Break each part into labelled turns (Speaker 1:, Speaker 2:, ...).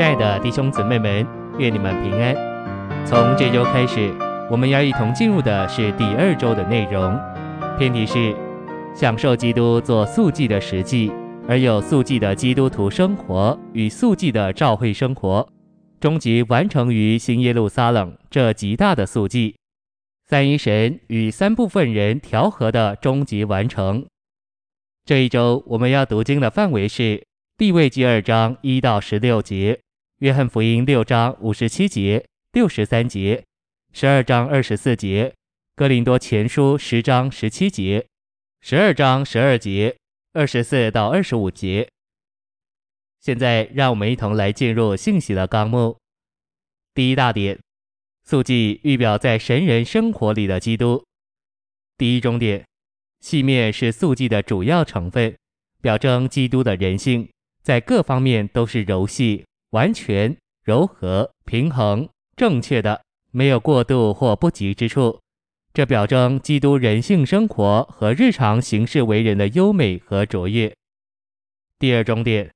Speaker 1: 亲爱的弟兄姊妹们，愿你们平安。从这周开始，我们要一同进入的是第二周的内容。篇题是享受基督做素祭的实际，而有素祭的基督徒生活与素祭的教会生活，终极完成于新耶路撒冷这极大的素祭。三一神与三部分人调和的终极完成。这一周我们要读经的范围是。地位记二章一到十六节，约翰福音六章五十七节、六十三节，十二章二十四节，哥林多前书十章十七节，十二章十二节，二十四到二十五节。现在，让我们一同来进入信息的纲目。第一大点，素祭预表在神人生活里的基督。第一中点，细面是素祭的主要成分，表征基督的人性。在各方面都是柔细、完全、柔和、平衡、正确的，没有过度或不及之处。这表征基督人性生活和日常行事为人的优美和卓越。第二重点，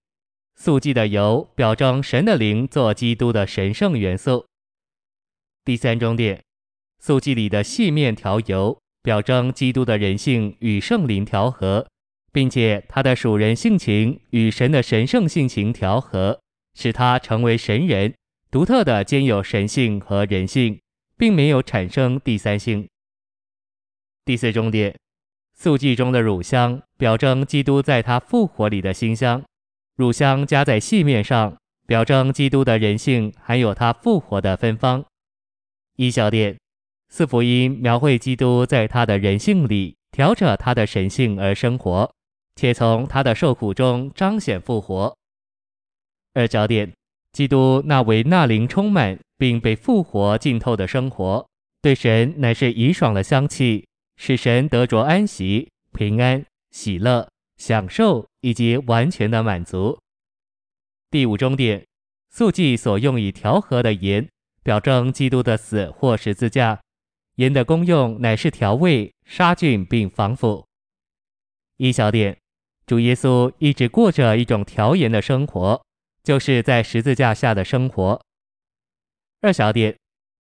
Speaker 1: 素记的油表征神的灵做基督的神圣元素。第三重点，素记里的细面条油表征基督的人性与圣灵调和。并且他的属人性情与神的神圣性情调和，使他成为神人，独特的兼有神性和人性，并没有产生第三性。第四重点，素祭中的乳香表征基督在他复活里的馨香，乳香加在细面上，表征基督的人性还有他复活的芬芳。一小点，四福音描绘基督在他的人性里调着他的神性而生活。且从他的受苦中彰显复活。二焦点，基督那为那灵充满并被复活浸透的生活，对神乃是怡爽的香气，使神得着安息、平安、喜乐、享受以及完全的满足。第五终点，素祭所用以调和的盐，表征基督的死或十字架。盐的功用乃是调味、杀菌并防腐。一小点。主耶稣一直过着一种调盐的生活，就是在十字架下的生活。二小点，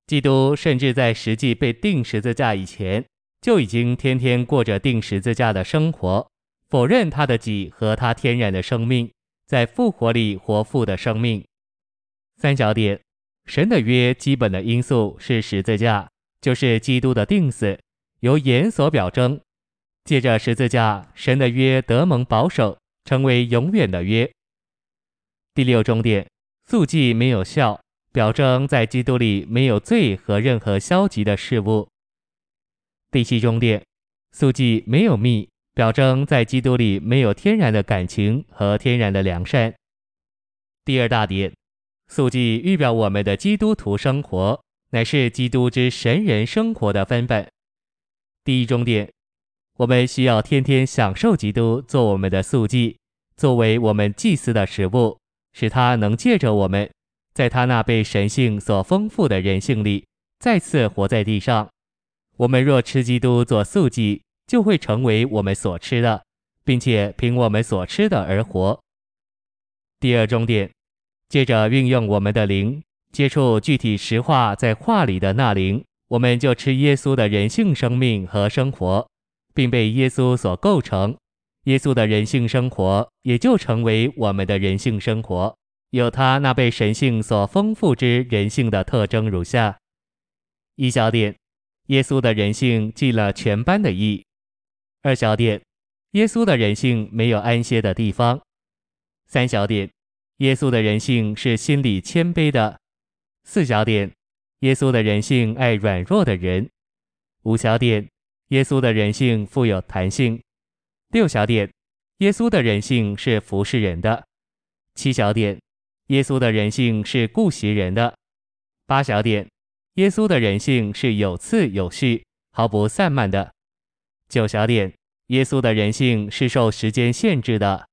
Speaker 1: 基督甚至在实际被钉十字架以前，就已经天天过着钉十字架的生活，否认他的己和他天然的生命，在复活里活复的生命。三小点，神的约基本的因素是十字架，就是基督的钉死，由盐所表征。借着十字架，神的约得蒙保守，成为永远的约。第六重点，素祭没有效，表征在基督里没有罪和任何消极的事物。第七重点，素祭没有密，表征在基督里没有天然的感情和天然的良善。第二大点，素祭预表我们的基督徒生活，乃是基督之神人生活的分本。第一重点。我们需要天天享受基督做我们的素祭，作为我们祭司的食物，使他能借着我们，在他那被神性所丰富的人性里，再次活在地上。我们若吃基督做素祭，就会成为我们所吃的，并且凭我们所吃的而活。第二重点，接着运用我们的灵，接触具体实化在话里的那灵，我们就吃耶稣的人性生命和生活。并被耶稣所构成，耶稣的人性生活也就成为我们的人性生活，有他那被神性所丰富之人性的特征如下：一小点，耶稣的人性尽了全班的义；二小点，耶稣的人性没有安歇的地方；三小点，耶稣的人性是心里谦卑的；四小点，耶稣的人性爱软弱的人；五小点。耶稣的人性富有弹性。六小点，耶稣的人性是服侍人的。七小点，耶稣的人性是顾惜人的。八小点，耶稣的人性是有次有序、毫不散漫的。九小点，耶稣的人性是受时间限制的。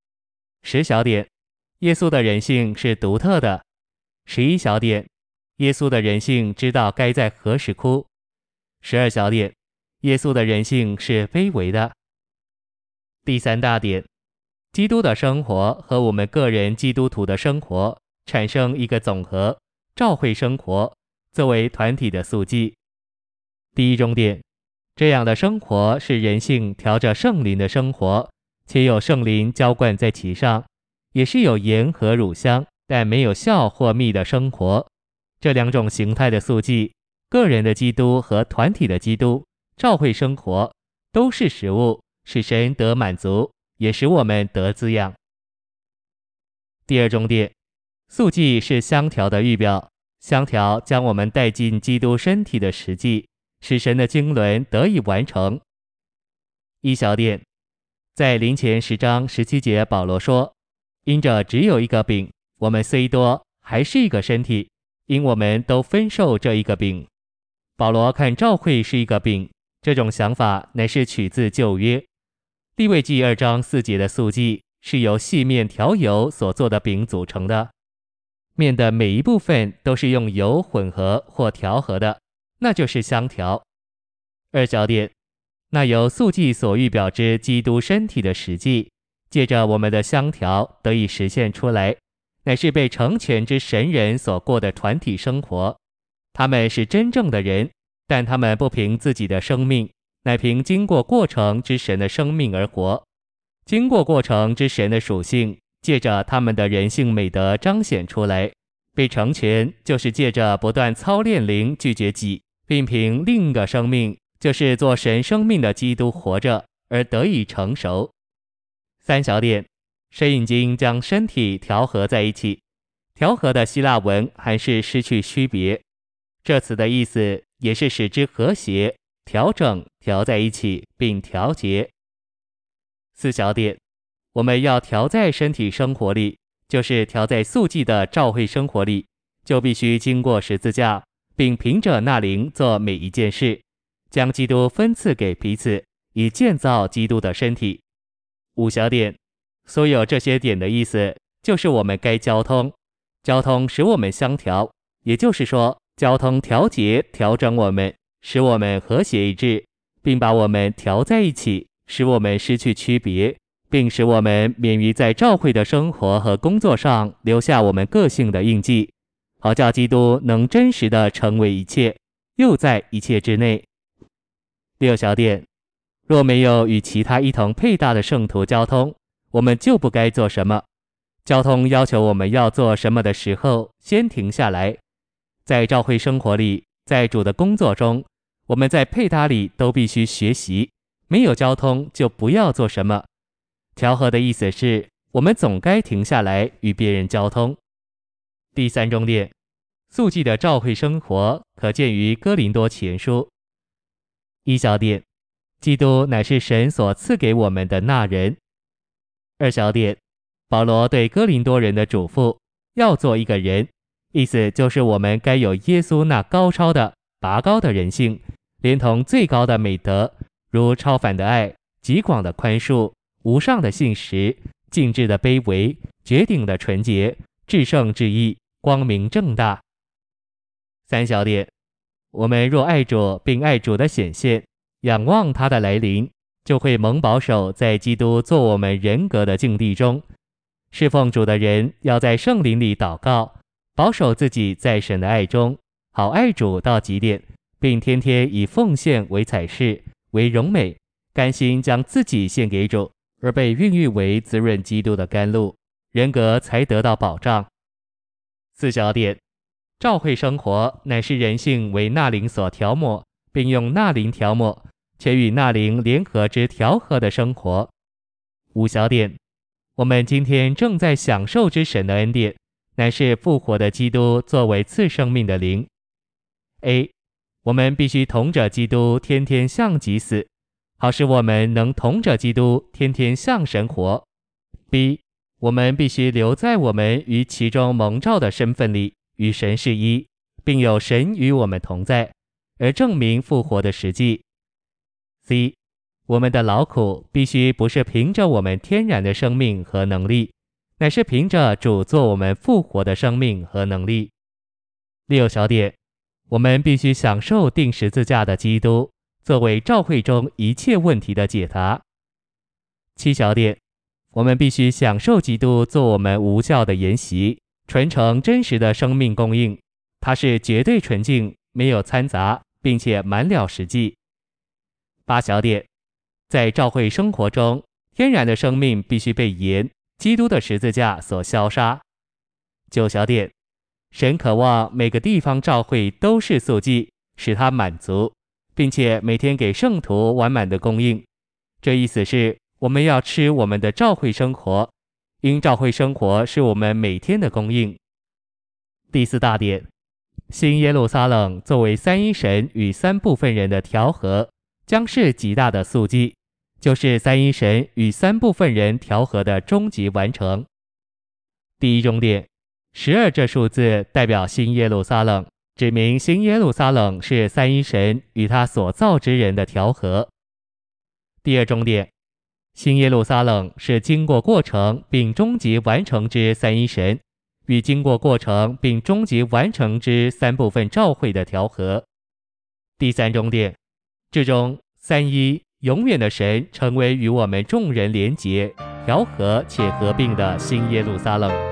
Speaker 1: 十小点，耶稣的人性是独特的。十一小点，耶稣的人性知道该在何时哭。十二小点。耶稣的人性是卑微的。第三大点，基督的生活和我们个人基督徒的生活产生一个总和，召会生活作为团体的素祭。第一重点，这样的生活是人性调着圣灵的生活，且有圣灵浇灌在其上，也是有盐和乳香，但没有酵或蜜的生活。这两种形态的素祭，个人的基督和团体的基督，召会生活，都是食物，使神得满足，也使我们得滋养。第二重点，素祭是香调的预表，香调将我们带进基督身体的实际，使神的经纶得以完成。一小点，在林前十章十七节，保罗说：“因着只有一个饼，我们虽多，还是一个身体，因我们都分受这一个饼。”保罗看召会是一个饼。这种想法乃是取自旧约，立位记二章四节的素祭是由细面调油所做的饼组成的，面的每一部分都是用油混合或调和的，那就是香调。二小点，那由素祭所预表之基督身体的实际，借着我们的香调得以实现出来，乃是被成全之神人所过的团体生活，他们是真正的人。但他们不凭自己的生命，乃凭经过过程之神的生命而活。经过过程之神的属性，借着他们的人性美德彰显出来。被成全，就是借着不断操练灵，拒绝己，并凭另一个生命，就是做神生命的基督活着，而得以成熟。三小点，神已经将身体调和在一起。调和的希腊文还是失去区别。这词的意思。也是使之和谐、调整、调在一起，并调节。四小点，我们要调在身体生活里，就是调在素祭的照会生活里，就必须经过十字架，并凭着那灵做每一件事，将基督分赐给彼此，以建造基督的身体。五小点，所有这些点的意思，就是我们该交通，交通使我们相调，也就是说。交通调节调整我们，使我们和谐一致，并把我们调在一起，使我们失去区别，并使我们免于在召会的生活和工作上留下我们个性的印记，好叫基督能真实的成为一切，又在一切之内。六小点，若没有与其他一同配搭的圣徒交通，我们就不该做什么。交通要求我们要做什么的时候，先停下来。在召会生活里，在主的工作中，我们在配搭里都必须学习。没有交通，就不要做什么。调和的意思是我们总该停下来与别人交通。第三重点，速记的召会生活可见于哥林多前书。一小点，基督乃是神所赐给我们的那人。二小点，保罗对哥林多人的嘱咐，要做一个人。意思就是，我们该有耶稣那高超的、拔高的人性，连同最高的美德，如超凡的爱、极广的宽恕、无上的信实、尽致的卑微、绝顶的纯洁、至圣至义、光明正大。三小点，我们若爱主并爱主的显现，仰望他的来临，就会蒙保守在基督做我们人格的境地中。侍奉主的人要在圣灵里祷告。保守自己在神的爱中，好爱主到极点，并天天以奉献为彩饰，为荣美，甘心将自己献给主，而被孕育为滋润基督的甘露，人格才得到保障。四小点，照会生活乃是人性为那灵所调抹，并用那灵调抹，且与那灵联合之调和的生活。五小点，我们今天正在享受之神的恩典。乃是复活的基督作为赐生命的灵。A，我们必须同着基督天天向己死，好使我们能同着基督天天向神活。B，我们必须留在我们于其中蒙召的身份里，与神是一，并有神与我们同在，而证明复活的实际。C，我们的劳苦必须不是凭着我们天然的生命和能力。乃是凭着主做我们复活的生命和能力。六小点，我们必须享受钉十字架的基督，作为召会中一切问题的解答。七小点，我们必须享受基督做我们无效的筵席，纯诚真实的生命供应，它是绝对纯净，没有掺杂，并且满了实际。八小点，在教会生活中，天然的生命必须被盐、基督的十字架所消杀。九小点，神渴望每个地方教会都是素祭，使他满足，并且每天给圣徒完满的供应。这意思是，我们要吃我们的教会生活。因教会生活是我们每天的供应。第四大点，新耶路撒冷作为三一神与三部分人的调和，将是极大的素祭，就是三一神与三部分人调和的终极完成。第一重点，十二这数字代表新耶路撒冷，指明新耶路撒冷是三一神与他所造之人的调和。第二重点。新耶路撒冷是经过过程并终极完成之三一神，与经过过程并终极完成之三部分召会的调和。第三重点，至终三一永远的神成为与我们众人连结、调和且合并的新耶路撒冷。